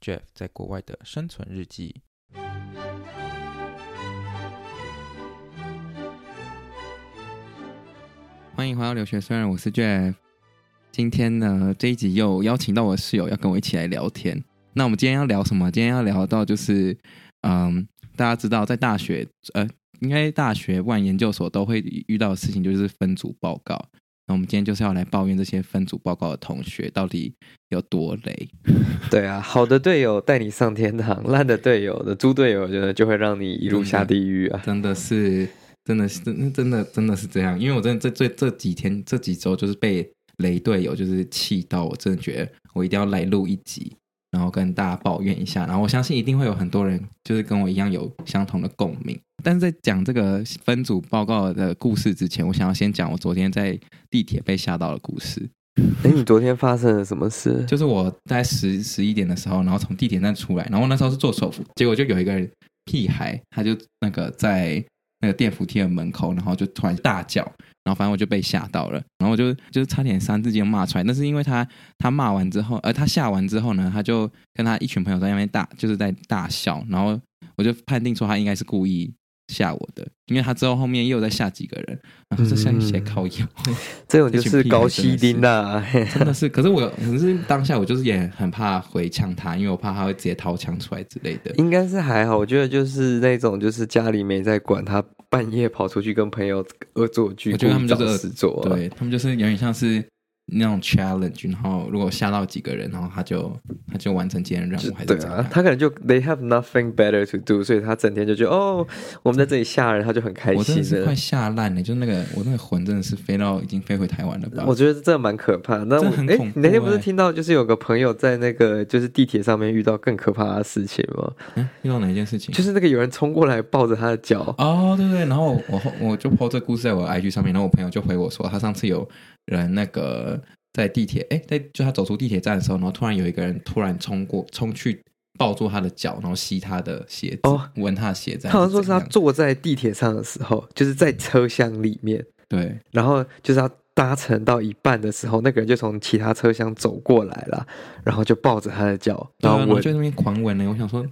Jeff 在国外的生存日记。欢迎回到留学虽人，我是 Jeff。今天呢，这一集又邀请到我的室友要跟我一起来聊天。那我们今天要聊什么？今天要聊到就是，嗯，大家知道在大学，呃，应该大学不管研究所都会遇到的事情，就是分组报告。那我们今天就是要来抱怨这些分组报告的同学到底有多雷。对啊，好的队友带你上天堂，烂的队友的猪队友，我觉得就会让你一路下地狱啊！真的是，真的是，真真的真的是这样。因为我真的这这这几天这几周就是被雷队友就是气到，我真的觉得我一定要来录一集。然后跟大家抱怨一下，然后我相信一定会有很多人就是跟我一样有相同的共鸣。但是在讲这个分组报告的故事之前，我想要先讲我昨天在地铁被吓到的故事。哎，你昨天发生了什么事？就是我在十十一点的时候，然后从地铁站出来，然后那时候是坐手扶，结果就有一个屁孩，他就那个在那个电扶梯的门口，然后就突然大叫。然后反正我就被吓到了，然后我就就是差点三字经骂出来。那是因为他他骂完之后，呃，他吓完之后呢，他就跟他一群朋友在那边大就是在大笑，然后我就判定说他应该是故意吓我的，因为他之后后面又在吓几个人，然后就像一些靠腰，嗯、这种就是高希丁呐，真的是。可是我可是当下我就是也很怕回呛他，因为我怕他会直接掏枪出来之类的。应该是还好，我觉得就是那种就是家里没在管他。半夜跑出去跟朋友恶作剧，我觉得他们就是恶作剧，对他们就是有点像是那种 challenge，然后如果吓到几个人，然后他就他就完成今天任务，还是对啊，他可能就 they have nothing better to do，所以他整天就觉得哦，我们在这里吓人，他就很开心。我真的是快吓烂了，就那个我那个魂真的是飞到已经飞回台湾了吧？我觉得这蛮可怕。那我哎、欸，你那天不是听到就是有个朋友在那个就是地铁上面遇到更可怕的事情吗？嗯，遇到哪一件事情？就是那个有人冲过来抱着他的脚。哦，对对，然后我我就 po 这故事在我的 IG 上面，然后我朋友就回我说，他上次有人那个。在地铁，哎，在就他走出地铁站的时候，然后突然有一个人突然冲过，冲去抱住他的脚，然后吸他的鞋子，哦、闻他的鞋子。他好像说是他坐在地铁上的时候，就是在车厢里面，对，然后就是他搭乘到一半的时候，那个人就从其他车厢走过来了，然后就抱着他的脚，然后我就那边狂闻呢。我想说，对。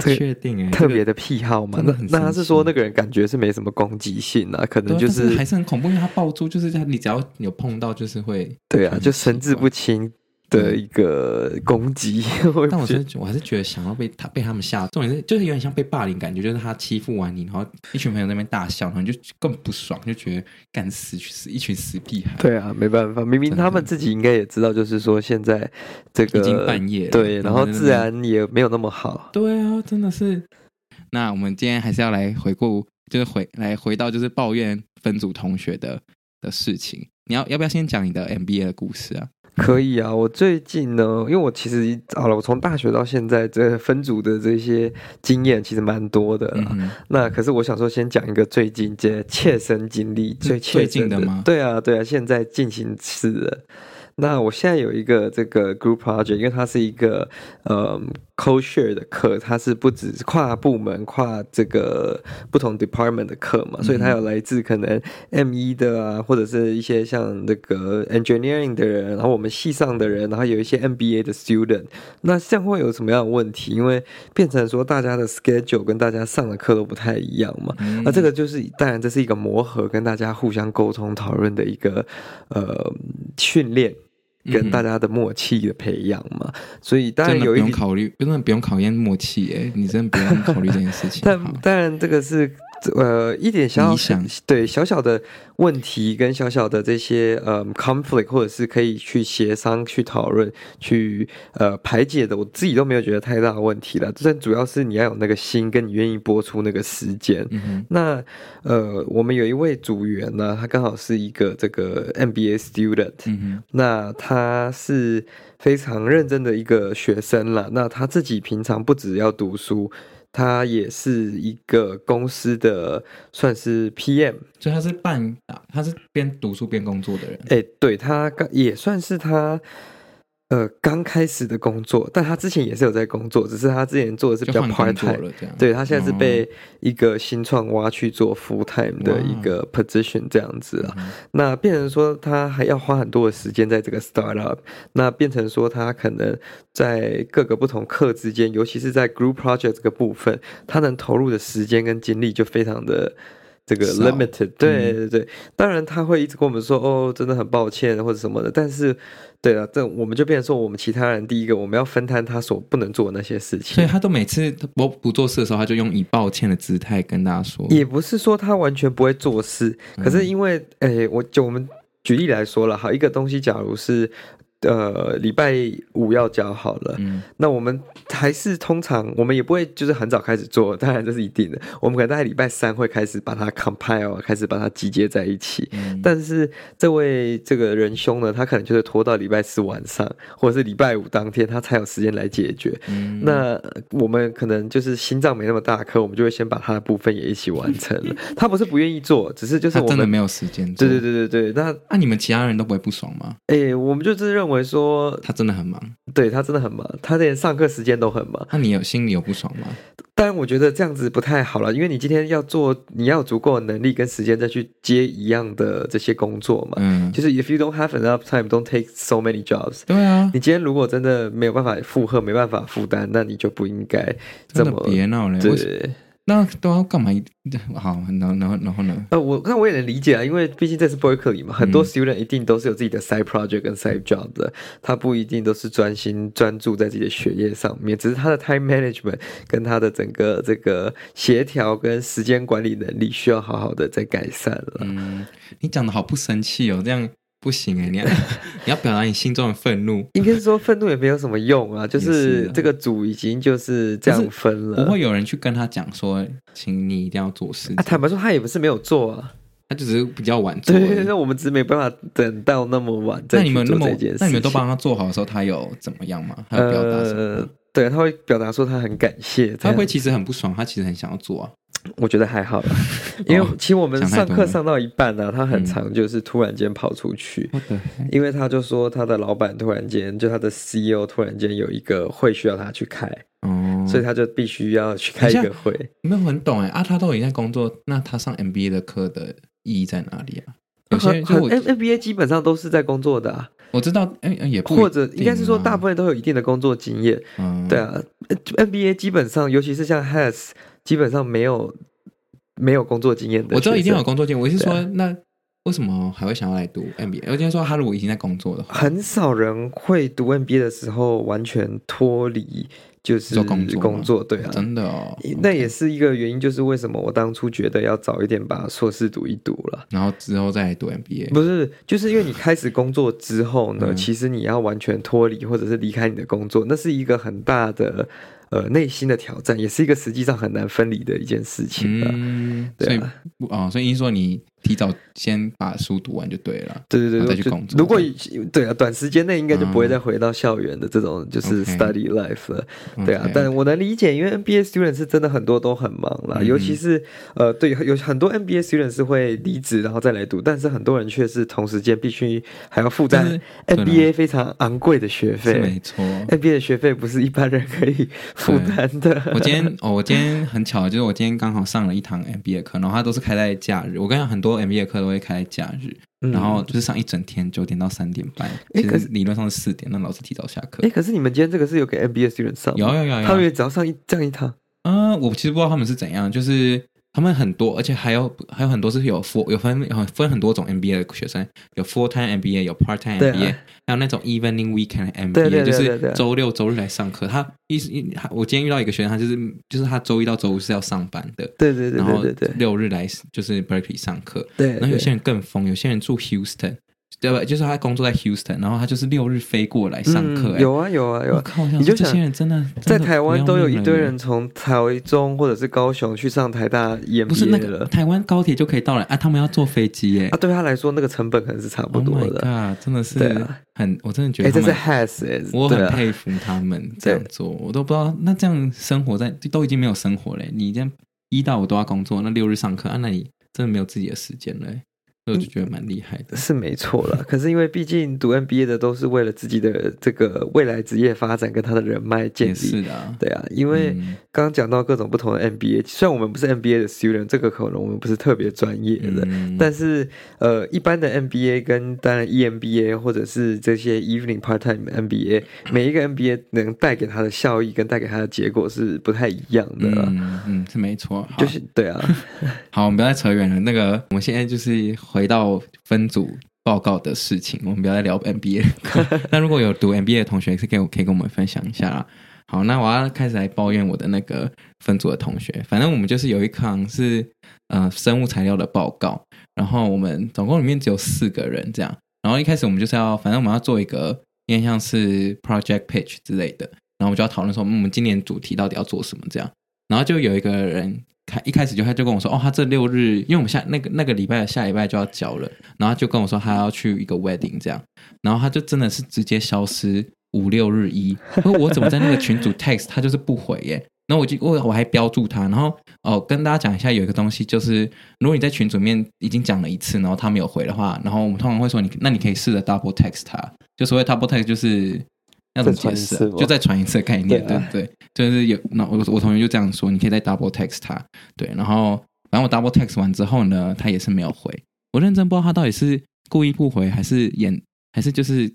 确定哎，特别的癖好吗？那那他是说那个人感觉是没什么攻击性啊，可能就是，是还是很恐怖，因为他爆珠，就是他你只要有碰到，就是会对啊，就神志不清。的一个攻击，但我是我还是觉得想要被他被他们吓，重点是就是有点像被霸凌感觉，就是他欺负完你，然后一群朋友在那边大笑，然后你就更不爽，就觉得干死去死一群死屁孩。对啊，没办法，明明他们自己应该也知道，就是说现在这个已经半夜了，对，然后自然也没有那么好。对啊，真的是。那我们今天还是要来回顾，就是回来回到就是抱怨分组同学的的事情。你要要不要先讲你的 MBA 的故事啊？可以啊，我最近呢，因为我其实好了，我从大学到现在，这分组的这些经验其实蛮多的啦。嗯、那可是我想说，先讲一个最近这切身经历，最最近的吗？对啊，对啊，现在进行式的。那我现在有一个这个 group project，因为它是一个呃 co-share 的课，它是不止跨部门、跨这个不同 department 的课嘛，所以它有来自可能 M 一的啊，或者是一些像那个 engineering 的人，然后我们系上的人，然后有一些 MBA 的 student。那这样会有什么样的问题？因为变成说大家的 schedule 跟大家上的课都不太一样嘛。那这个就是当然这是一个磨合，跟大家互相沟通讨论的一个呃训练。跟大家的默契的培养嘛，所以当然有一点不用考虑，真的不用考验默契哎，你真的不用考虑这件事情。但当然这个是呃，一点小小对小小的问题跟小小的这些呃 conflict，或者是可以去协商、去讨论、去呃排解的，我自己都没有觉得太大的问题了。但主要是你要有那个心，跟你愿意播出那个时间。嗯、那呃，我们有一位组员呢，他刚好是一个这个 MBA student，嗯、那他是非常认真的一个学生了。那他自己平常不只要读书。他也是一个公司的算是 PM，所以他是半，他是边读书边工作的人。哎，对，他也算是他。呃，刚开始的工作，但他之前也是有在工作，只是他之前做的是比较 part time，对，他现在是被一个新创挖去做 full time 的一个 position 这样子啊。那变成说他还要花很多的时间在这个 startup，那变成说他可能在各个不同课之间，尤其是在 group project 这个部分，他能投入的时间跟精力就非常的。这个 limited，对对对，当然他会一直跟我们说哦，真的很抱歉或者什么的，但是，对了，这我们就变成说，我们其他人第一个我们要分摊他所不能做的那些事情，所以他都每次我不做事的时候，他就用以抱歉的姿态跟大家说，也不是说他完全不会做事，可是因为，哎，我就我们举例来说了，好，一个东西，假如是。呃，礼拜五要交好了，嗯，那我们还是通常我们也不会就是很早开始做，当然这是一定的。我们可能在礼拜三会开始把它 compile，开始把它集结在一起。嗯，但是这位这个仁兄呢，他可能就是拖到礼拜四晚上，或者是礼拜五当天，他才有时间来解决。嗯，那我们可能就是心脏没那么大颗，我们就会先把他的部分也一起完成了。他不是不愿意做，只是就是我们真的没有时间做。对对对对对，那那、啊、你们其他人都不会不爽吗？哎、欸，我们就是认。认为说他真的很忙，对，他真的很忙，他连上课时间都很忙。那你有心里有不爽吗？当然，我觉得这样子不太好了，因为你今天要做，你要有足够的能力跟时间再去接一样的这些工作嘛。嗯，就是 if you don't have enough time, don't take so many jobs。对啊，你今天如果真的没有办法负荷，没办法负担，那你就不应该这么别闹了。对。那都要干嘛？好，然后然后然后呢？呃，我那我也能理解啊，因为毕竟这是 Berkeley 嘛，很多 student 一定都是有自己的 side project 跟 side job 的，他不一定都是专心专注在自己的学业上面，只是他的 time management 跟他的整个这个协调跟时间管理能力需要好好的再改善了。嗯，你讲的好不生气哦，这样。不行哎，你要 你要表达你心中的愤怒。应该是说愤怒也没有什么用啊，就是这个组已经就是这样分了。不会有人去跟他讲说，请你一定要做事。啊，坦白说，他也不是没有做啊，他就只是比较晚做。对，那我们只是没办法等到那么晚。那你们那么，那你们都帮他做好的时候，他有怎么样吗？他有表达什么？呃，对，他会表达说他很感谢。他会其实很不爽？他其实很想要做啊。我觉得还好啦，因为其实我们上课上到一半呢、啊，他很常就是突然间跑出去，嗯、因为他就说他的老板突然间就他的 CEO 突然间有一个会需要他去开，哦，所以他就必须要去开一个会。没有很懂哎啊，他都已经在工作，那他上 MBA 的课的意义在哪里啊？有些就 MBA 基本上都是在工作的啊，我知道，哎也不或者应该是说大部分都有一定的工作经验，嗯，对啊，MBA 基本上尤其是像 Has。基本上没有没有工作经验的，我知道一定有工作经验。我是说，啊、那为什么还会想要来读 MBA？我今天说，他如果已经在工作的话，很少人会读 MBA 的时候完全脱离就是工作，工作对啊，真的哦。那也是一个原因，就是为什么我当初觉得要早一点把硕士读一读了，然后之后再来读 MBA。不是，就是因为你开始工作之后呢，嗯、其实你要完全脱离或者是离开你的工作，那是一个很大的。呃，内心的挑战也是一个实际上很难分离的一件事情了。嗯，对啊，哦，所以你说你。提早先把书读完就对了，对对对，再去工作。如果对啊，短时间内应该就不会再回到校园的这种就是 study life 了，对啊。但我能理解，因为 MBA student 是真的很多都很忙啦，尤其是呃，对，有很多 MBA student 是会离职然后再来读，但是很多人却是同时间必须还要负担 MBA 非常昂贵的学费，没错，MBA 的学费不是一般人可以负担的。我今天哦，我今天很巧，就是我今天刚好上了一堂 MBA 课，然后它都是开在假日。我跟你讲很多。MBA 课都会开假日，然后就是上一整天，九点到三点半。其实理论上是四点，那老师提早下课。哎，可是你们今天这个是有给 MBA 学生上？有有有，有，他们也只要上一这样一堂。嗯，我其实不知道他们是怎样，就是他们很多，而且还有还有很多是有 full 有分分很多种 MBA 的学生，有 full time MBA，有 part time MBA，、啊、还有那种 evening weekend MBA，对对对对对就是周六周日来上课。他一一我今天遇到一个学生，他就是就是他周一到周五是要上班的，对对对，对，然后六日来就是 Berkeley 上课。对，然后有些人更疯，有些人住 Houston。对吧？就是他工作在 Houston，然后他就是六日飞过来上课、欸嗯。有啊，有啊，有啊！靠，你就想这些人真的，在台湾都有一堆人从台中或者是高雄去上台大 EMBA 不是那个台湾高铁就可以到了啊？他们要坐飞机耶、欸！啊，对他来说那个成本可能是差不多的。啊、oh，真的是很，啊、我真的觉得，哎，这是 has，哎，我很佩服他们这样做，我都不知道那这样生活在都已经没有生活嘞。你这样一到五都要工作，那六日上课啊，那你真的没有自己的时间嘞。我就觉得蛮厉害的，嗯、是没错了。可是因为毕竟读 MBA 的都是为了自己的这个未来职业发展跟他的人脉建立，是的、啊，对啊。因为刚刚讲到各种不同的 MBA，虽然我们不是 MBA 的 student，这个可能我们不是特别专业的，嗯、但是呃，一般的 MBA 跟当然 EMBA 或者是这些 evening part time MBA，每一个 MBA 能带给他的效益跟带给他的结果是不太一样的。嗯，嗯是没错，就是对啊。好，我们不要再扯远了。那个，我们现在就是。回到分组报告的事情，我们不要再聊 MBA。那如果有读 MBA 的同学，是可以可以跟我们分享一下啦。好，那我要开始来抱怨我的那个分组的同学。反正我们就是有一堂是呃生物材料的报告，然后我们总共里面只有四个人这样。然后一开始我们就是要，反正我们要做一个有点像是 project pitch 之类的，然后我们就要讨论说，我们今年主题到底要做什么这样。然后就有一个人。开一开始就他就跟我说，哦，他这六日，因为我们下那个那个礼拜的下礼拜就要交了，然后就跟我说他要去一个 wedding 这样，然后他就真的是直接消失五六日一，我怎么在那个群组 text 他就是不回耶，然后我就我我还标注他，然后哦跟大家讲一下有一个东西就是，如果你在群组面已经讲了一次，然后他没有回的话，然后我们通常会说你那你可以试着 double text 他，就所谓 double text 就是。要怎么解释？就再传一次概念，对对，对，就是有那我我同学就这样说，你可以再 double text 他，对，然后然后我 double text 完之后呢，他也是没有回，我认真不知道他到底是故意不回，还是演，还是就是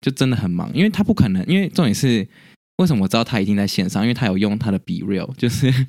就真的很忙，因为他不可能，因为重点是为什么我知道他一定在线上，因为他有用他的 BeReal，就是。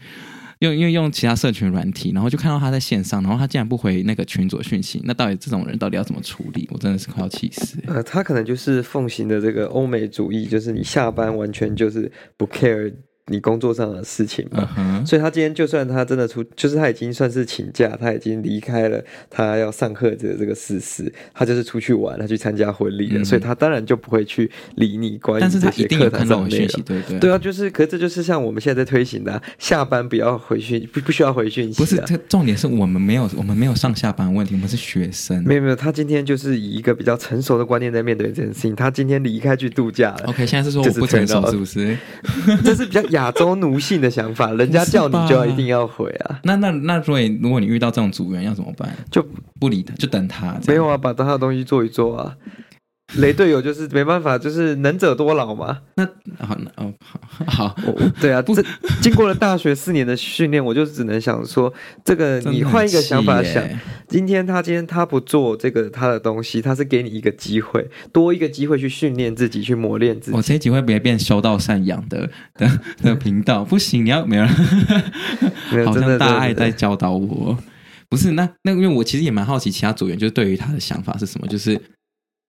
用因为用其他社群软体，然后就看到他在线上，然后他竟然不回那个群主讯息，那到底这种人到底要怎么处理？我真的是快要气死。呃，他可能就是奉行的这个欧美主义，就是你下班完全就是不 care。你工作上的事情嘛，uh. 所以他今天就算他真的出，就是他已经算是请假，他已经离开了他要上课的这个事实，他就是出去玩，他去参加婚礼了，嗯，所以他当然就不会去理你关于这些课堂上的内容。对对对啊，就是，可是这就是像我们现在在推行的，啊，下班不要回讯，不不需要回讯息，啊。不是，这重点是我们没有，我们没有上下班问题，我们是学生。没有没有，他今天就是以一个比较成熟的观念在面对这件事情。他今天离开去度假了。OK，现在是说我不成熟是不是？这是比较亚洲奴性的想法，人家叫你就要一定要回啊。那那那，所以如果你遇到这种组员要怎么办？就不理他，就等他。没有啊，把他的东西做一做啊。雷队友就是没办法，就是能者多劳嘛。那好，那哦好，好，对啊，这经过了大学四年的训练，我就只能想说，这个你换一个想法想，今天他今天他不做这个他的东西，他是给你一个机会，多一个机会去训练自己，去磨练自己。我这一集会不会变修道善养的的的频道？不行，你要没有，没有，好像大爱在教导我。不是，那那因为我其实也蛮好奇，其他组员就是对于他的想法是什么，就是。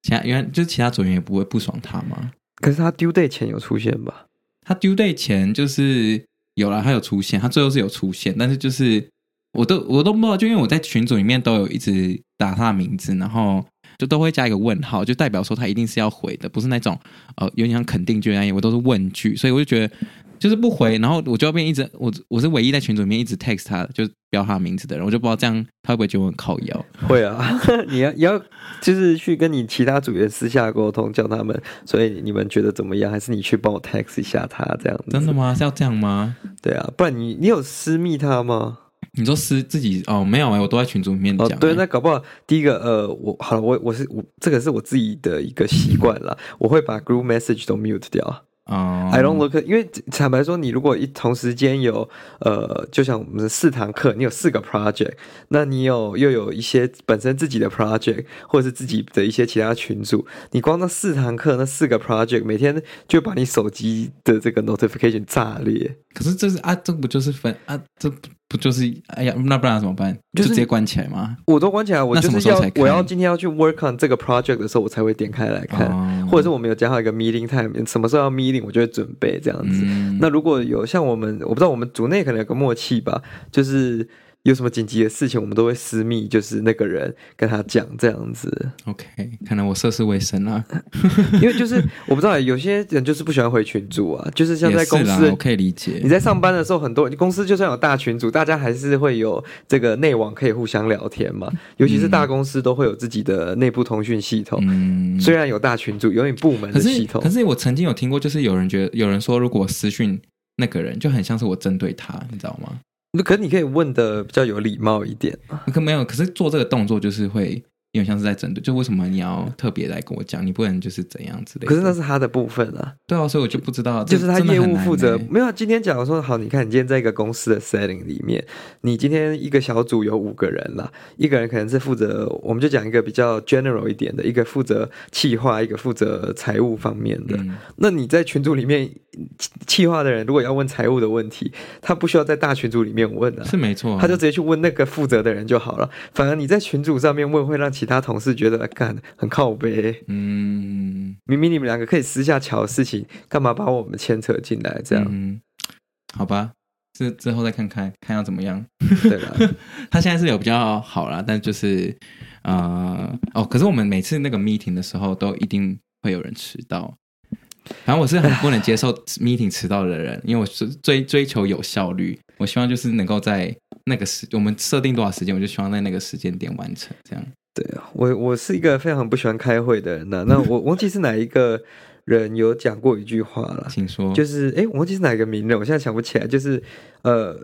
其他原来就是其他组员也不会不爽他吗？可是他 due date 前有出现吧？他 due date 前就是有了，他有出现，他最后是有出现，但是就是我都我都不知道，就因为我在群组里面都有一直打他的名字，然后就都会加一个问号，就代表说他一定是要回的，不是那种呃有点像肯定句那样，我都是问句，所以我就觉得。就是不回，然后我就要变一直我我是唯一在群组里面一直 text 他，就是标他名字的人，我就不知道这样他会不会觉得我很靠腰。会啊，你要你要就是去跟你其他组员私下沟通，叫他们，所以你们觉得怎么样？还是你去帮我 text 一下他这样子？真的吗？是要这样吗？对啊，不然你你有私密他吗？你说私自己哦，没有啊，我都在群组里面讲。哦，对，那搞不好第一个呃，我好了，我我是我这个是我自己的一个习惯了，我会把 group message 都 mute 掉。啊、um,，I don't look，因为坦白说，你如果一同时间有呃，就像我们的四堂课，你有四个 project，那你有又有一些本身自己的 project，或者是自己的一些其他群组，你光那四堂课那四个 project，每天就把你手机的这个 notification 炸裂。可是这是啊，这不就是分啊？这不就是哎呀，那不然怎么办？就直接关起来吗？我都关起来，我就是要我要今天要去 work on 这个 project 的时候，我才会点开来看，哦、或者是我们有加好一个 meeting time，什么时候要 meeting，我就会准备这样子。嗯、那如果有像我们，我不知道我们组内可能有个默契吧，就是。有什么紧急的事情，我们都会私密，就是那个人跟他讲这样子。OK，可能我涉世未深啊，因为就是我不知道，有些人就是不喜欢回群组啊，就是像在公司，我可以理解。你在上班的时候，很多公司就算有大群组，大家还是会有这个内网可以互相聊天嘛。尤其是大公司都会有自己的内部通讯系统，嗯，虽然有大群组，有你部门的系统，可是我曾经有听过，就是有人觉得有人说，如果私讯那个人，就很像是我针对他，你知道吗？那可你可以问的比较有礼貌一点。可没有，可是做这个动作就是会。因为像是在针对，就为什么你要特别来跟我讲？你不能就是怎样之类的。可是那是他的部分啊。对啊，所以我就不知道，就是他业务负责。没有，今天假如说好，你看你今天在一个公司的 setting 里面，你今天一个小组有五个人啦，一个人可能是负责，我们就讲一个比较 general 一点的，一个负责企划，一个负责财务方面的。嗯、那你在群组里面，企划的人如果要问财务的问题，他不需要在大群组里面问的、啊，是没错、啊，他就直接去问那个负责的人就好了。反而你在群组上面问，会让其他同事觉得干很靠北。嗯，明明你们两个可以私下瞧事情，干嘛把我们牵扯进来？这样、嗯，好吧，这之后再看看，看要怎么样。对了？他现在是有比较好啦，但就是呃哦，可是我们每次那个 meeting 的时候，都一定会有人迟到。反正我是很不能接受 meeting 迟到的人，因为我是追追求有效率，我希望就是能够在那个时，我们设定多少时间，我就希望在那个时间点完成。这样。对啊，我我是一个非常不喜欢开会的人呐、啊。那我 忘记是哪一个人有讲过一句话了，请说。就是哎，我忘记是哪一个名人，我现在想不起来。就是呃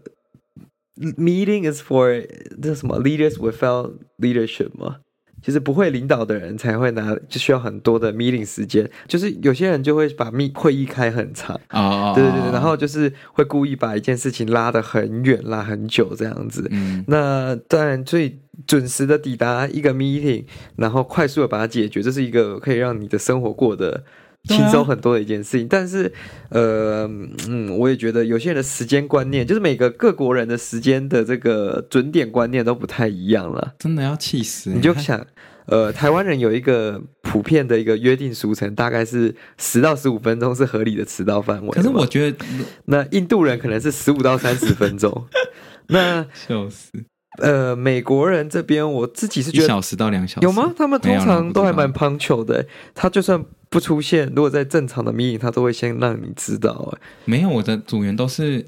，meeting is for 这什么 leaders without leadership 吗？就是不会领导的人才会拿，就需要很多的 meeting 时间。就是有些人就会把密会议开很长啊，oh. 对对对，然后就是会故意把一件事情拉得很远，拉很久这样子。嗯，那当然最准时的抵达一个 meeting，然后快速的把它解决，这是一个可以让你的生活过得。轻松很多的一件事情，啊、但是，呃，嗯，我也觉得有些人的时间观念，就是每个各国人的时间的这个准点观念都不太一样了。真的要气死！你就想，呃，台湾人有一个普遍的一个约定俗成，大概是十到十五分钟是合理的迟到范围。可是我觉得，那印度人可能是十五到三十分钟。那 笑死。呃，美国人这边，我自己是觉得一小时到两小时有吗？他们通常都还蛮 punctual 的。他就算不出现，如果在正常的 meeting，他都会先让你知道。哎，没有，我的组员都是，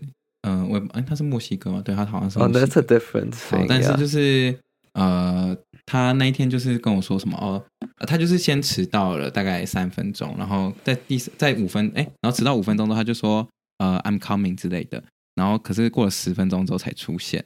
嗯、呃，我哎，他是墨西哥嘛？对，他好像是。哦、oh,，That's a different thing。但是就是呃，他那一天就是跟我说什么哦，他就是先迟到了大概三分钟，然后在第在五分哎，然后迟到五分钟之后他就说呃，I'm coming 之类的，然后可是过了十分钟之后才出现。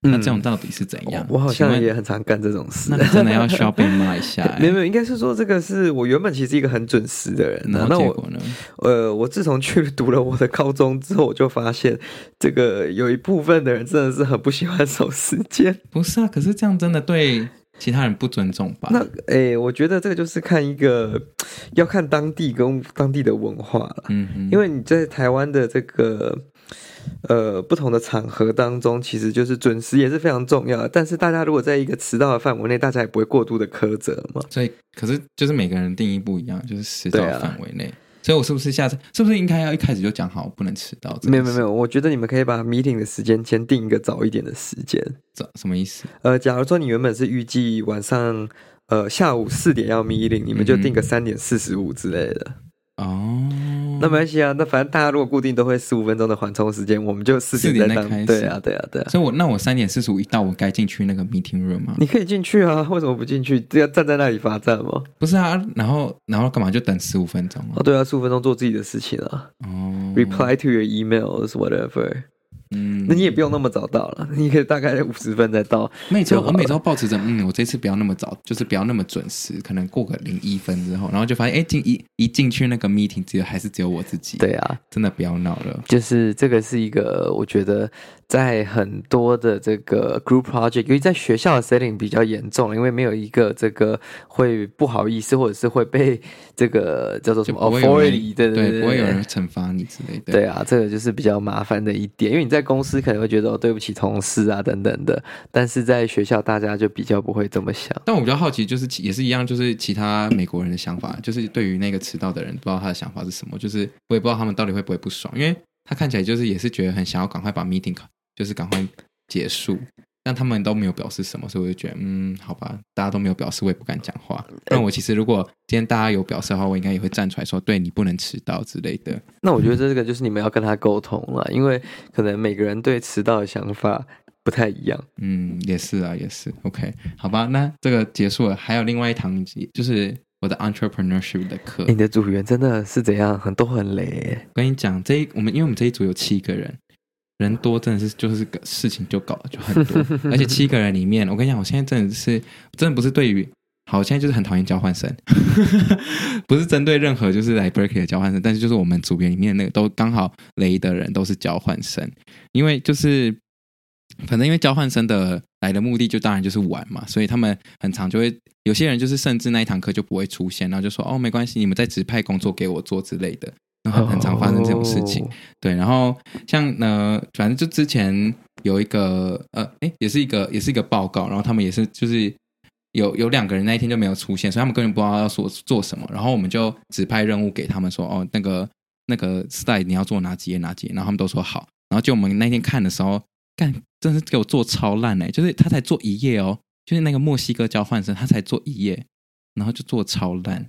那这种到底是怎样？嗯、我好像也很常干这种事。那真的要需要被骂一下。没 有没有，应该是说这个是我原本其实一个很准时的人。那结果呢？呃，我自从去读了我的高中之后，我就发现这个有一部分的人真的是很不喜欢守时间。不是啊，可是这样真的对其他人不尊重吧？那哎，我觉得这个就是看一个要看当地跟当地的文化了。嗯哼，因为你在台湾的这个。呃，不同的场合当中，其实就是准时也是非常重要的。但是大家如果在一个迟到的范围内，大家也不会过度的苛责嘛。所以，可是就是每个人定义不一样，就是迟到范围内。啊、所以我是不是下次是不是应该要一开始就讲好不能迟到？没有没有没有，我觉得你们可以把 meeting 的时间先定一个早一点的时间。早什么意思？呃，假如说你原本是预计晚上呃下午四点要 meeting，你们就定个三点四十五之类的。哦。那没关系啊，那反正大家如果固定都会十五分钟的缓冲时间，我们就四点再开始。对啊，对啊，对啊。所以我那我三点四十五一到，我该进去那个 meeting room 吗？你可以进去啊，为什么不进去？就要站在那里罚站吗？不是啊，然后然后干嘛就等十五分钟？哦，对啊，十五分钟做自己的事情啊。哦。Reply to your emails, whatever. 嗯，那你也不用那么早到了，你可以大概五十分再到。每周我每周保持着，嗯，我这次不要那么早，就是不要那么准时，可能过个零一分之后，然后就发现，哎，进一一进去那个 meeting，只有还是只有我自己。对啊，真的不要闹了。就是这个是一个，我觉得在很多的这个 group project，因为在学校的 setting 比较严重，因为没有一个这个会不好意思，或者是会被这个叫做什么 authority，对对对，不会有人惩罚你之类的。对啊，这个就是比较麻烦的一点，因为你在在公司可能会觉得哦，对不起同事啊等等的，但是在学校大家就比较不会这么想。但我比较好奇，就是也是一样，就是其他美国人的想法，就是对于那个迟到的人，不知道他的想法是什么，就是我也不知道他们到底会不会不爽，因为他看起来就是也是觉得很想要赶快把 meeting 就是赶快结束。但他们都没有表示什么，所以我就觉得，嗯，好吧，大家都没有表示，我也不敢讲话。但我其实如果今天大家有表示的话，我应该也会站出来说，对，你不能迟到之类的。那我觉得这个就是你们要跟他沟通了，因为可能每个人对迟到的想法不太一样。嗯，也是啊，也是。OK，好吧，那这个结束了，还有另外一堂，就是我的 entrepreneurship 的课。你的组员真的是怎样？很多很累。我跟你讲，这一我们因为我们这一组有七个人。人多真的是就是个事情就搞了就很多，而且七个人里面，我跟你讲，我现在真的是真的不是对于好，我现在就是很讨厌交换生，不是针对任何就是来 Berkeley 的交换生，但是就是我们组员里面那个都刚好雷的人都是交换生，因为就是反正因为交换生的来的目的就当然就是玩嘛，所以他们很常就会有些人就是甚至那一堂课就不会出现，然后就说哦没关系，你们在指派工作给我做之类的。很很常发生这种事情，对。然后像呢，反正就之前有一个呃，哎，也是一个也是一个报告，然后他们也是就是有有两个人那一天就没有出现，所以他们根本不知道要说做什么。然后我们就指派任务给他们说，哦，那个那个 slide 你要做哪几页哪几页，然后他们都说好。然后就我们那天看的时候，干，真是给我做超烂哎，就是他才做一页哦，就是那个墨西哥交换生他才做一页，然后就做超烂。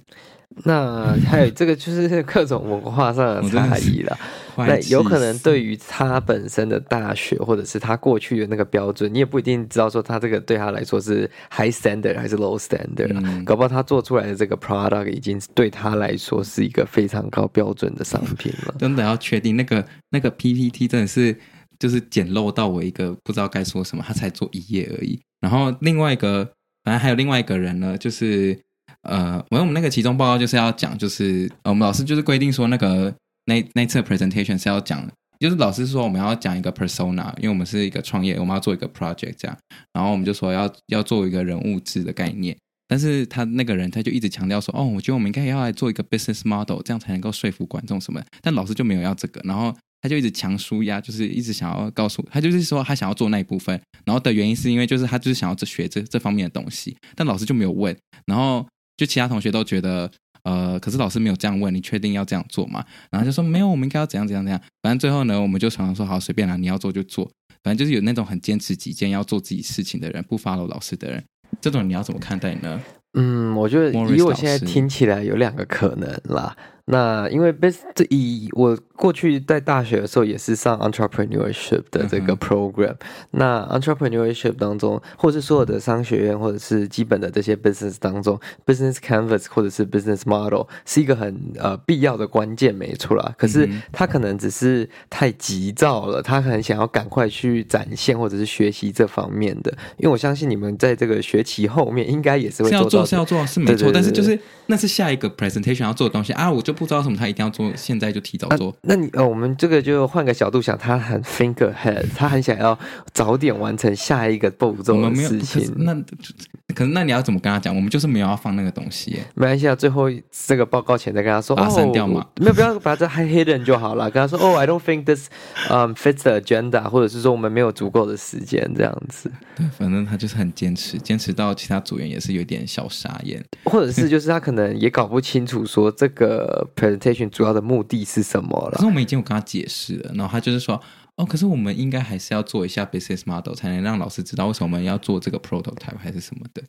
那还有这个就是 各种文化上的差异了。那有可能对于他本身的大学，或者是他过去的那个标准，你也不一定知道说他这个对他来说是 high standard 还是 low standard 搞不好他做出来的这个 product 已经对他来说是一个非常高标准的商品了。真的要确定那个那个 PPT 真的是就是简陋到我一个不知道该说什么，他才做一页而已。然后另外一个，反正还有另外一个人呢，就是。呃，我我们那个期中报告就是要讲，就是我们老师就是规定说，那个那那次 presentation 是要讲，就是老师说我们要讲一个 persona，因为我们是一个创业，我们要做一个 project 这样，然后我们就说要要做一个人物志的概念，但是他那个人他就一直强调说，哦，我觉得我们应该要来做一个 business model，这样才能够说服观众什么，但老师就没有要这个，然后他就一直强输压，就是一直想要告诉他，就是说他想要做那一部分，然后的原因是因为就是他就是想要学这这方面的东西，但老师就没有问，然后。就其他同学都觉得，呃，可是老师没有这样问，你确定要这样做吗？然后就说没有，我们应该要怎样怎样怎样。反正最后呢，我们就常常说好，随便啦，你要做就做。反正就是有那种很坚持己见，要做自己事情的人，不 follow 老师的人，这种你要怎么看待呢？嗯，我觉得以我现在听起来有两个可能啦。那因为这以我过去在大学的时候也是上 entrepreneurship 的这个 program，、嗯、那 entrepreneurship 当中，或是所有的商学院或者是基本的这些 business 当中，business canvas 或者是 business model 是一个很呃必要的关键，没错啦。可是他可能只是太急躁了，他很想要赶快去展现或者是学习这方面的。因为我相信你们在这个学期后面应该也是会做到，是要做，是要做，是没错。但是就是那是下一个 presentation 要做的东西啊，我就。不知道什么，他一定要做，现在就提早做。啊、那你呃，我们这个就换个角度想，他很 think ahead，他很想要早点完成下一个步骤的事情。那可是那你要怎么跟他讲？我们就是没有要放那个东西。没关系啊，最后这个报告前再跟他说，把它删掉嘛。没有，不要把这 hidden 就好了。跟他说，哦，I don't think this um fits the agenda，或者是说我们没有足够的时间这样子。对，反正他就是很坚持，坚持到其他组员也是有点小傻眼，或者是就是他可能也搞不清楚说这个。Presentation 主要的目的是什么了？可是我们已经有跟他解释了，然后他就是说，哦，可是我们应该还是要做一下 business model，才能让老师知道为什么我们要做这个 prototype 还是什么的。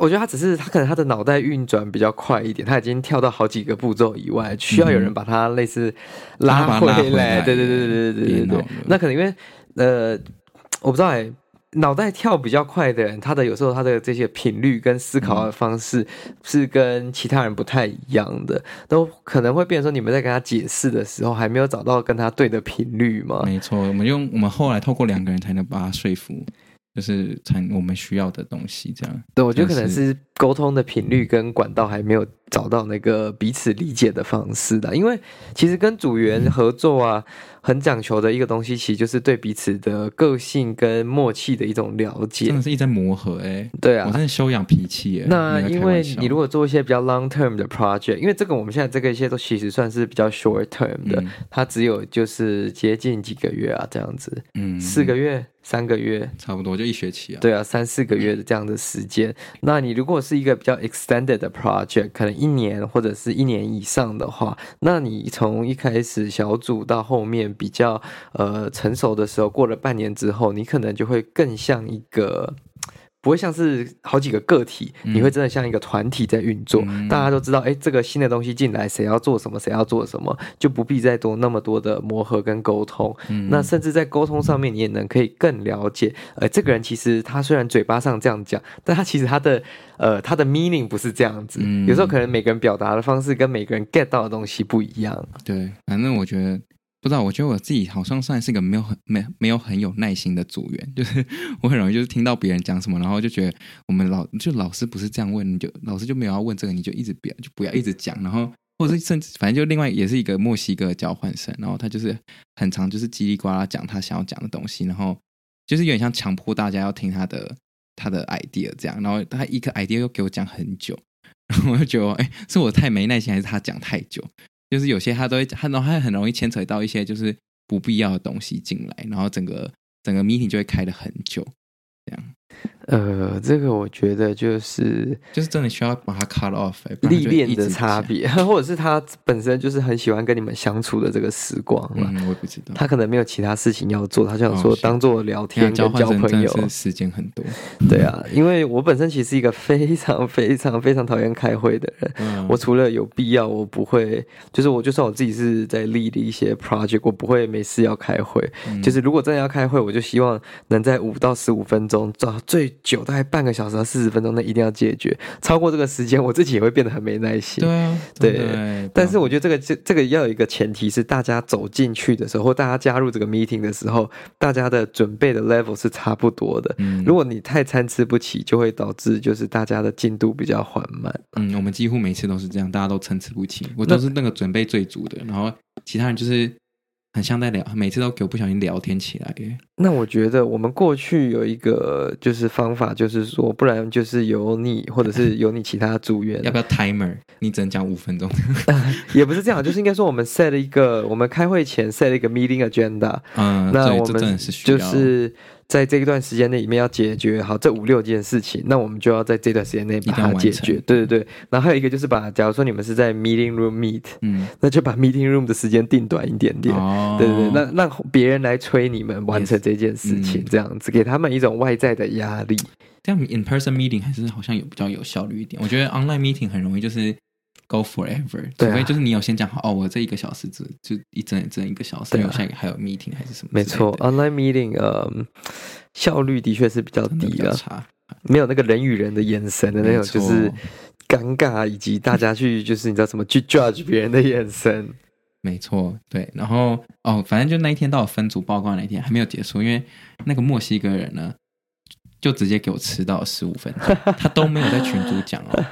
我觉得他只是他可能他的脑袋运转比较快一点，他已经跳到好几个步骤以外，需要有人把他类似拉回来。对对对对对对对对。那可能因为呃，我不知道哎、欸。脑袋跳比较快的人，他的有时候他的这些频率跟思考的方式是跟其他人不太一样的，都可能会变成说，你们在跟他解释的时候，还没有找到跟他对的频率吗？没错，我们用我们后来透过两个人才能把他说服。就是产我们需要的东西，这样。对，我觉得可能是沟通的频率跟管道还没有找到那个彼此理解的方式的，因为其实跟组员合作啊。嗯很讲求的一个东西，其实就是对彼此的个性跟默契的一种了解。真的是一直在磨合哎、欸。对啊，我真的修养脾气哎。那因为你如果做一些比较 long term 的 project，因为这个我们现在这个一些都其实算是比较 short term 的，嗯、它只有就是接近几个月啊这样子，嗯，四个月。三个月差不多就一学期啊，对啊，三四个月的这样的时间。那你如果是一个比较 extended 的 project，可能一年或者是一年以上的话，那你从一开始小组到后面比较呃成熟的时候，过了半年之后，你可能就会更像一个。不会像是好几个个体，你会真的像一个团体在运作。嗯、大家都知道，哎，这个新的东西进来，谁要做什么，谁要做什么，就不必再多那么多的磨合跟沟通。嗯、那甚至在沟通上面，你也能可以更了解，呃，这个人其实他虽然嘴巴上这样讲，但他其实他的呃他的 meaning 不是这样子。嗯、有时候可能每个人表达的方式跟每个人 get 到的东西不一样。对，反正我觉得。不知道，我觉得我自己好像算是一个没有很没没有很有耐心的组员，就是我很容易就是听到别人讲什么，然后就觉得我们老就老师不是这样问，你就老师就没有要问这个，你就一直不要就不要一直讲，然后或者甚至反正就另外也是一个墨西哥交换生，然后他就是很常就是叽里呱啦讲他想要讲的东西，然后就是有点像强迫大家要听他的他的 idea 这样，然后他一个 idea 又给我讲很久，然后我就觉得哎，是我太没耐心还是他讲太久？就是有些他都会，他都还很容易牵扯到一些就是不必要的东西进来，然后整个整个 meeting 就会开的很久，这样。呃，这个我觉得就是就是真的需要把它 cut off，历练的差别，或者是他本身就是很喜欢跟你们相处的这个时光嘛。嗯，我也不知道。他可能没有其他事情要做，他就想说当做聊天跟交朋友，时间很多。对啊，因为我本身其实是一个非常非常非常讨厌开会的人。嗯，我除了有必要，我不会，就是我就算我自己是在 lead 的一些 project，我不会没事要开会。嗯，就是如果真的要开会，我就希望能在五到十五分钟到最。久大概半个小时到四十分钟内一定要解决，超过这个时间我自己也会变得很没耐心。对啊，对。但是我觉得这个这这个要有一个前提是，大家走进去的时候，或大家加入这个 meeting 的时候，大家的准备的 level 是差不多的。嗯，如果你太参差不齐，就会导致就是大家的进度比较缓慢。嗯，我们几乎每次都是这样，大家都参差不齐。我都是那个准备最足的，然后其他人就是。很像在聊，每次都给我不小心聊天起来耶。那我觉得我们过去有一个就是方法，就是说，不然就是由你或者是由你其他组员，要不要 timer？你只能讲五分钟。也不是这样，就是应该说我们 set 了一个，我们开会前 set 了一个 meeting agenda。嗯，那我们就是。在这一段时间内里面要解决好这五六件事情，那我们就要在这段时间内把它解决。对对对，然后还有一个就是把，假如说你们是在 meeting room meet，嗯，那就把 meeting room 的时间定短一点点。哦，对对对，那让别人来催你们完成这件事情，这样子给他们一种外在的压力。这样 in person meeting 还是好像有比较有效率一点。我觉得 online meeting 很容易就是。Go forever，除非就是你有先讲好哦，我这一个小时只就一整整一个小时，没有下一个还有 meeting 还是什么？没错，online meeting 呃效率的确是比较低的，没有那个人与人的眼神的那种，就是尴尬以及大家去就是你知道怎么去 judge 别人的眼神。没错，对，然后哦，反正就那一天到分组报告那一天还没有结束，因为那个墨西哥人呢就直接给我迟到十五分钟，他都没有在群组讲哦。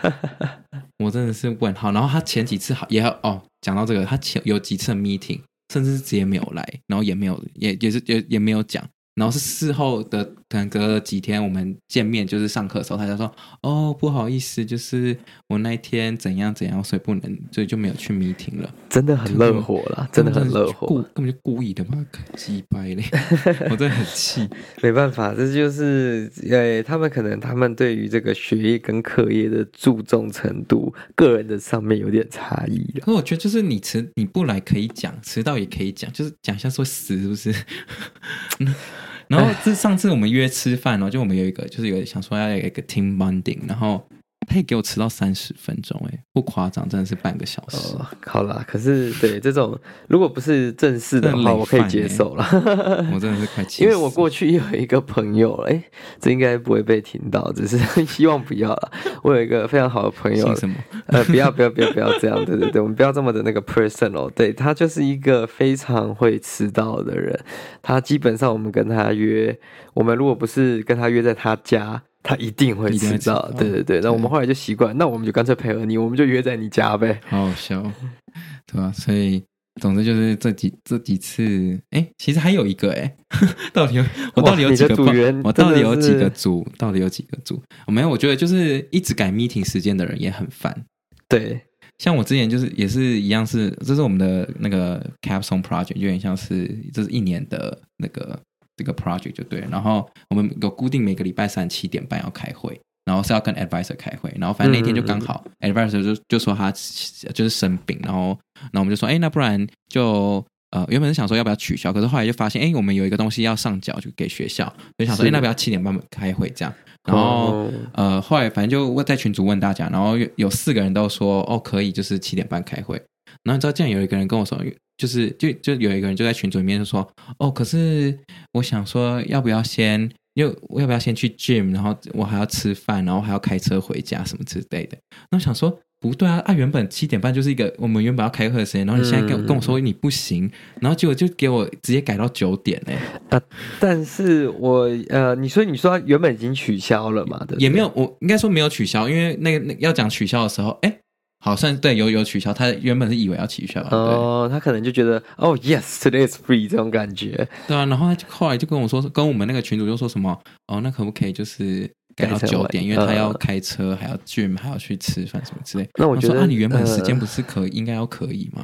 我真的是问号，然后他前几次好也哦，讲到这个，他前有几次 meeting，甚至是直接没有来，然后也没有也也是也也没有讲。然后是事后的，可能隔了几天我们见面，就是上课的时候，他就说：“哦，不好意思，就是我那一天怎样怎样，所以不能，所以就没有去 meeting 了。”真的很热火了，真的很热火，故根本就故意的嘛，鸡掰嘞！我真的很气，没办法，这就是呃，他们可能他们对于这个学业跟课业的注重程度，个人的上面有点差异了。可我觉得就是你迟你不来可以讲，迟到也可以讲，就是讲一下说死是不是？然后这上次我们约吃饭哦，就我们有一个就是有想说要有一个 team bonding，然后他也给我迟到三十分钟，哎，不夸张，真的是半个小时。哦、好啦，可是对这种如果不是正式的话，我可以接受了。我真的是快气死，因为我过去有一个朋友，哎，这应该不会被听到，只是希望不要了。我有一个非常好的朋友，什么？呃，不要不要不要不要这样，对对对，我们不要这么的那个 personal。对，他就是一个非常会迟到的人，他基本上我们跟他约，我们如果不是跟他约在他家。他一定会迟到，对对对。那我们后来就习惯，那我们就干脆配合你，我们就约在你家呗。好好笑，对吧？所以，总之就是这几这几次，哎，其实还有一个，哎，到底有我到底有几个组员？我到底有几个组？到底有几个组？我没有，我觉得就是一直改 meeting 时间的人也很烦。对，像我之前就是也是一样，是这是我们的那个 capstone project，有点像是这是一年的那个。这个 project 就对，然后我们有固定每个礼拜三七点半要开会，然后是要跟 advisor 开会，然后反正那天就刚好 advisor 就就说他就是生病，然后然后我们就说，哎，那不然就呃原本是想说要不要取消，可是后来就发现，哎，我们有一个东西要上缴就给学校，就想说，哎，那不要七点半开会这样，然后呃后来反正就在群组问大家，然后有有四个人都说，哦可以，就是七点半开会，然后你知道这样有一个人跟我说。就是就就有一个人就在群组里面就说哦，可是我想说要不要先，又要不要先去 gym，然后我还要吃饭，然后还要开车回家什么之类的。那我想说不对啊，啊原本七点半就是一个我们原本要开会的时间，然后你现在跟我、嗯、跟我说你不行，然后结果就给我直接改到九点嘞。啊，但是我呃，你说你说原本已经取消了嘛？对，对，也没有，我应该说没有取消，因为那个那要讲取消的时候，哎。好像对有有取消，他原本是以为要取消哦，他可能就觉得哦，yes，today is free 这种感觉，对啊，然后他就后来就跟我说，跟我们那个群主就说什么哦，那可不可以就是改到九点，因为他要开车，还要 gym，还要去吃饭什么之类。那我觉得，那你原本时间不是可以，应该要可以吗？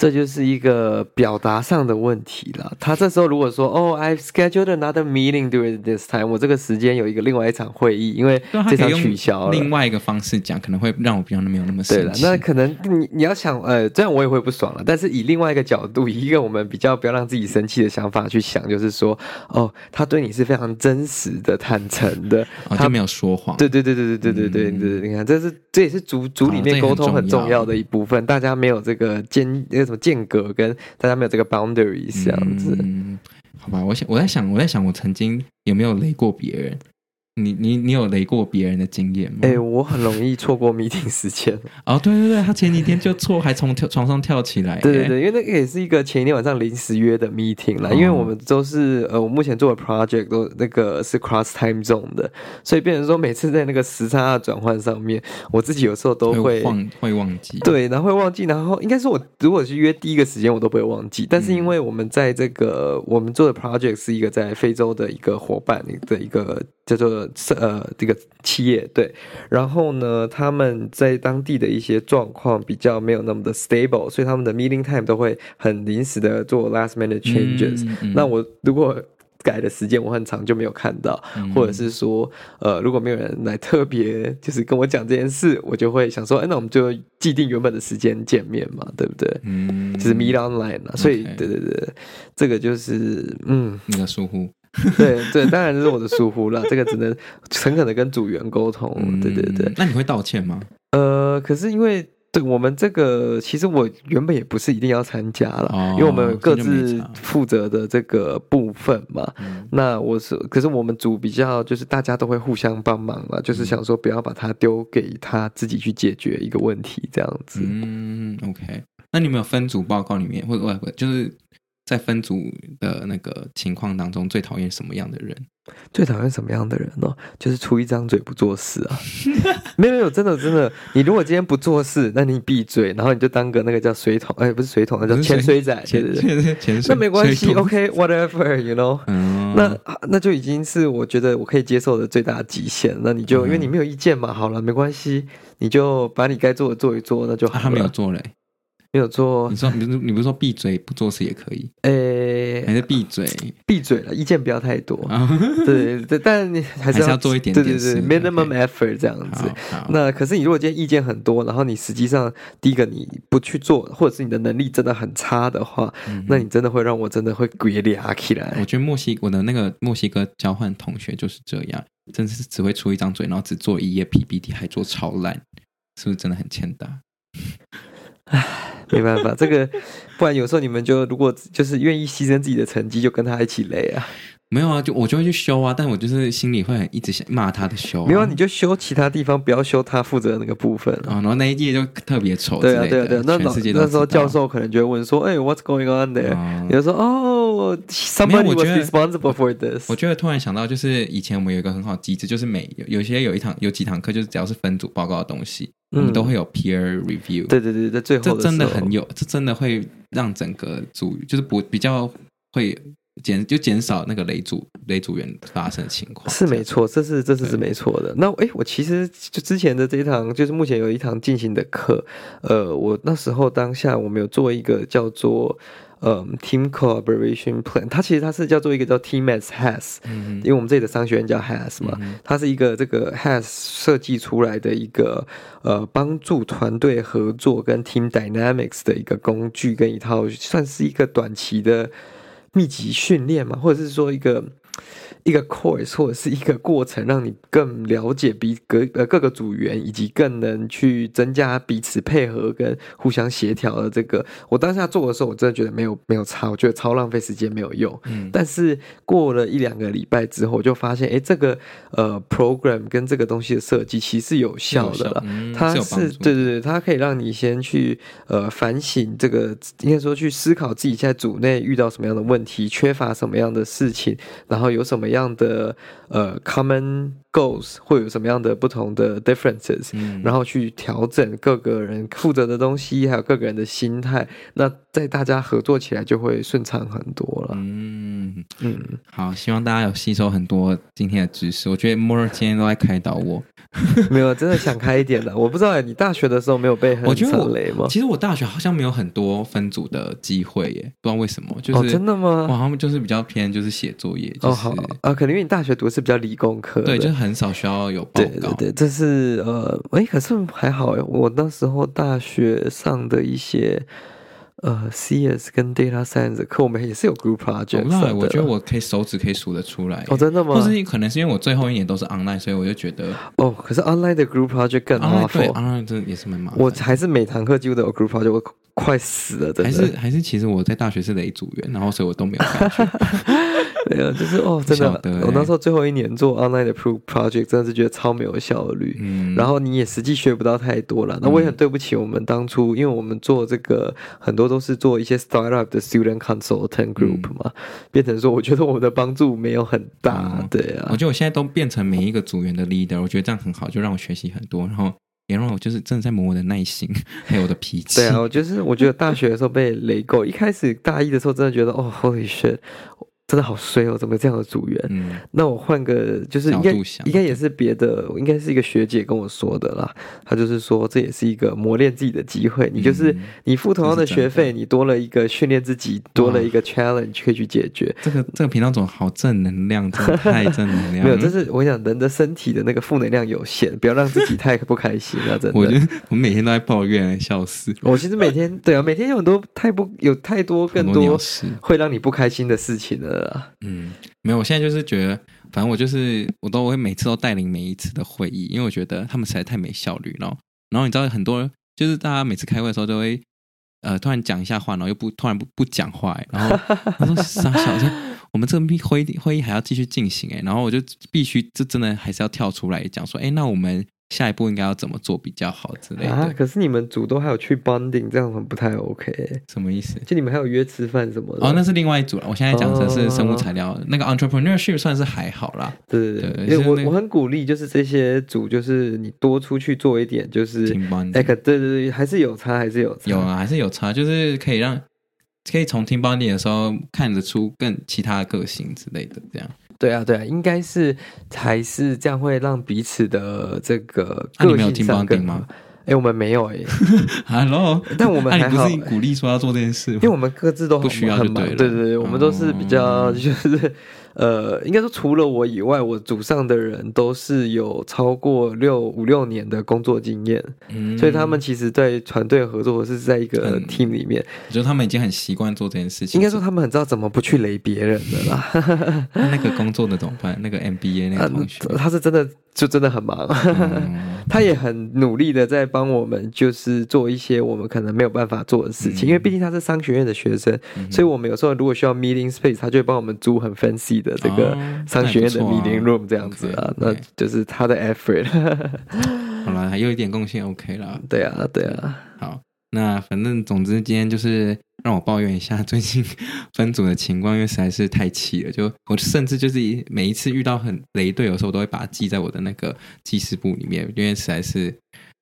这就是一个表达上的问题了。他这时候如果说：“哦，I've scheduled another meeting during this time。”我这个时间有一个另外一场会议，因为这场取消了。另外一个方式讲，可能会让我比较没有那么生气。对了，那可能你你要想，呃，这样我也会不爽了。但是以另外一个角度，以一个我们比较不要让自己生气的想法去想，就是说，哦，他对你是非常真实的、坦诚的，哦、他没有说谎。对对对对对对对对对，你看，这是这也是组组里面沟通很重要的一部分。大家没有这个间那个什么间隔跟。大家没有这个 boundaries 这样子，好吧？我想我在想我在想我曾经有没有雷过别人。你你你有雷过别人的经验吗？哎、欸，我很容易错过 meeting 时间。哦，对对对，他前几天就错，还从跳床上跳起来。对对对，因为那个也是一个前一天晚上临时约的 meeting 啦。哦、因为我们都是呃，我目前做的 project 都那个是 cross time zone 的，所以变成说每次在那个时差的转换上面，我自己有时候都会会忘会忘记。对，然后会忘记，然后应该是我如果是约第一个时间，我都不会忘记。但是因为我们在这个、嗯、我们做的 project 是一个在非洲的一个伙伴的一个。叫做呃这个企业对，然后呢，他们在当地的一些状况比较没有那么的 stable，所以他们的 meeting time 都会很临时的做 last minute changes。嗯嗯、那我如果改的时间我很长就没有看到，嗯、或者是说呃如果没有人来特别就是跟我讲这件事，我就会想说，哎，那我们就既定原本的时间见面嘛，对不对？嗯，就是 meet online 了。所以对对对，这个就是嗯，那个疏忽。对对，当然这是我的疏忽了，这个只能诚恳的跟组员沟通。嗯、对对对，那你会道歉吗？呃，可是因为对我们这个，其实我原本也不是一定要参加了，哦、因为我们各自负责的这个部分嘛。嗯、那我是，可是我们组比较就是大家都会互相帮忙嘛，就是想说不要把它丢给他自己去解决一个问题这样子。嗯，OK。那你们有分组报告里面，或者就是？在分组的那个情况当中，最讨厌什么样的人？最讨厌什么样的人呢？就是出一张嘴不做事啊！没有没有，真的真的，你如果今天不做事，那你闭嘴，然后你就当个那个叫水桶，哎，不是水桶，那叫潜水仔，对对对，潜水，那没关系，OK，whatever，you know，那那就已经是我觉得我可以接受的最大极限。那你就因为你没有意见嘛，好了，没关系，你就把你该做的做一做，那就好了。他没有做嘞。没有做，你说你不你不是说闭嘴不做事也可以？诶、欸，还是闭嘴闭嘴了，意见不要太多。对对，但你还是要，做一点点对对对，minimum effort 这样子。那可是你如果今天意见很多，然后你实际上第一个你不去做，或者是你的能力真的很差的话，嗯、那你真的会让我真的会鬼脸起来。我觉得墨西我的那个墨西哥交换同学就是这样。真的是只会出一张嘴，然后只做一页 PPT，还做超烂，是不是真的很欠打？唉，没办法，这个不然有时候你们就如果就是愿意牺牲自己的成绩，就跟他一起累啊。没有啊，就我就会去修啊，但我就是心里会很一直想骂他的修、啊。没有，你就修其他地方，不要修他负责的那个部分啊。哦、然后那一届就特别丑。对啊，对啊，对啊。那那时候教授可能就会问说：“哎，What's going on there？” 你、哦、就说：“哦，somebody was responsible for this。”我觉得突然想到，就是以前我们有一个很好机制，就是每有，有些有一堂有几堂课，就是只要是分组报告的东西，嗯、我们都会有 peer review。对对对，在最后这真的很有，这真的会让整个组就是不比较会。减就减少那个雷组雷组员发生的情况是没错，这是这是是没错的。那哎，我其实就之前的这一堂，就是目前有一堂进行的课，呃，我那时候当下我们有做一个叫做呃 Team Collaboration Plan，它其实它是叫做一个叫 Team as Has，嗯，因为我们这里的商学院叫 Has 嘛，嗯，它是一个这个 Has 设计出来的一个呃帮助团队合作跟 Team Dynamics 的一个工具跟一套，算是一个短期的。密集训练嘛，或者是说一个。一个 course 或者是一个过程，让你更了解彼各呃各个组员，以及更能去增加彼此配合跟互相协调的这个。我当下做的时候，我真的觉得没有没有差，我觉得超浪费时间，没有用。嗯。但是过了一两个礼拜之后，我就发现，哎，这个呃 program 跟这个东西的设计其实是有效的了。嗯。它是，是对对对，它可以让你先去呃反省这个，应该说去思考自己在组内遇到什么样的问题，缺乏什么样的事情，然后有什么样的呃 common goals 会有什么样的不同的 differences，嗯，然后去调整各个人负责的东西，还有各个人的心态，那在大家合作起来就会顺畅很多了。嗯嗯，好，希望大家有吸收很多今天的知识。我觉得 More 今天都在开导我，没有真的想开一点的。我不知道你大学的时候没有被很踩雷吗？其实我大学好像没有很多分组的机会耶，不知道为什么。就是、哦、真的吗？我好像就是比较偏就是写作业。就是、哦好啊，可能因为你大学读的是比较理工科，对，就是很少需要有报告。对对对，这是呃，哎，可是还好哎，我那时候大学上的一些。呃，CS 跟 Data Science 的课我们也是有 Group Project。那我觉得我可以手指可以数得出来。哦，真的吗？或是可能是因为我最后一年都是 Online，所以我就觉得哦，可是 Online 的 Group Project 更麻烦。对，Online 真的也是蛮麻烦。我还是每堂课几乎都有 Group Project，我快死了，真的。还是还是，其实我在大学是雷组员，然后所以我都没有感觉。没有，就是哦，真的，欸、我那时候最后一年做 Online 的 pro project，真的是觉得超没有效率。嗯，然后你也实际学不到太多了。那我也很对不起我们当初，因为我们做这个很多都是做一些。Startup 的 Student Consultant Group 嘛，嗯，变成说，我觉得我的帮助没有很大，嗯，对啊。我觉得我现在都变成每一个组员的 leader，我觉得这样很好，就让我学习很多，然后也让我就是真的在磨我的耐心，还有我的脾气。对啊，我就是我觉得大学的时候被雷够，一开始大一的时候真的觉得哦，Holy shit。真的好衰哦！怎么这样的组员？嗯，那我换个，就是应该应该也是别的，应该是一个学姐跟我说的啦。她就是说，这也是一个磨练自己的机会。你就是你付同样的学费，你多了一个训练自己，多了一个 challenge 可以去解决。这个这个频道总好正能量，真的太正能量。没有，这是我想人的身体的那个负能量有限，不要让自己太不开心了。真的，我觉得我每天都在抱怨，笑死。我其实每天对啊，每天有很多太不有太多更多会让你不开心的事情了。嗯，没有，我现在就是觉得，反正我就是，我都会每次都带领每一次的会议，因为我觉得他们实在太没效率了。然后你知道，很多就是大家每次开会的时候都会，呃，突然讲一下话，然后又不突然不不讲话，然后 他说傻小子，我们这个会议会议还要继续进行哎，然后我就必须这真的还是要跳出来讲说，哎，那我们。下一步应该要怎么做比较好之类的？啊，可是你们组都还有去 bonding，这样很不太 OK。什么意思？就你们还有约吃饭什么的？哦，那是另外一组了。我现在讲的是生物材料，哦、那个 entrepreneurship 算是还好啦。对对对，因为我、那个、我很鼓励，就是这些组，就是你多出去做一点，就是哎，对对对，还是有差，还是有差。有啊，还是有差，就是可以让可以从 bonding 的时候看得出更其他的个性之类的，这样。对啊，对啊，应该是才是这样会让彼此的这个个性上更吗？哎，我们没有哎。Hello，但我们还好。不是鼓励说要做这件事，因为我们各自都很不需要就对了。对对对，我们都是比较就是呃，应该说除了我以外，我组上的人都是有超过六五六年的工作经验，嗯，所以他们其实，对团队合作或是在一个 team 里面，我觉得他们已经很习惯做这件事情。应该说他们很知道怎么不去雷别人的啦。那个工作的怎么办？那个 MBA 那个同学，啊，他是真的就真的很忙，嗯，他也很努力的在帮我们，就是做一些我们可能没有办法做的事情，嗯，因为毕竟他是商学院的学生，嗯，所以我们有时候如果需要 meeting space，他就会帮我们租很 fancy 的这个商学院的 meeting room 这样子啊，哦，那就是他的 effort。好了，还有一点贡献 OK 了。对啊，对啊。好，那反正总之今天就是让我抱怨一下最近 分组的情况，因为实在是太气了。就我甚至就是每一次遇到很雷队友的时候，我都会把它记在我的那个记事簿里面，因为实在是。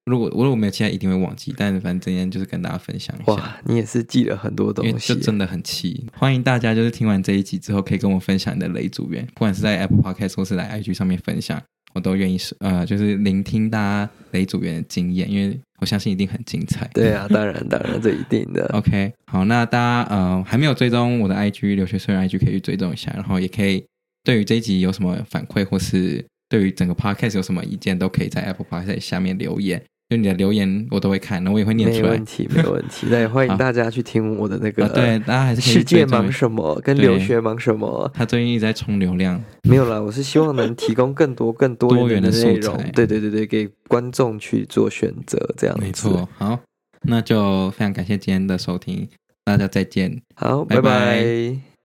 如果我如果没有记，一定会忘记。但是反正今天就是跟大家分享一下。哇，你也是记了很多东西，就真的很气。欢迎大家就是听完这一集之后，可以跟我分享你的雷组员，不管是在 Apple Podcast 或是来 IG 上面分享，我都愿意是呃，就是聆听大家雷组员的经验，因为我相信一定很精彩。对啊，当然当然，这一定的。OK，好，那大家呃还没有追踪我的 IG 留学生 IG 可以去追踪一下，然后也可以对于这一集有什么反馈，或是对于整个 Podcast 有什么意见，都可以在 Apple Podcast 下面留言。就你的留言我都会看，那我也会念出来。没问题，没问题。那也 欢迎大家去听我的那个、啊，对，大家还是。世界忙什么？跟留学忙什么？他最近一直在冲流量。没有啦，我是希望能提供更多、更多元的，多元的素材。对对对对，给观众去做选择，这样子。没错。好，那就非常感谢今天的收听，大家再见。好，拜拜。拜拜。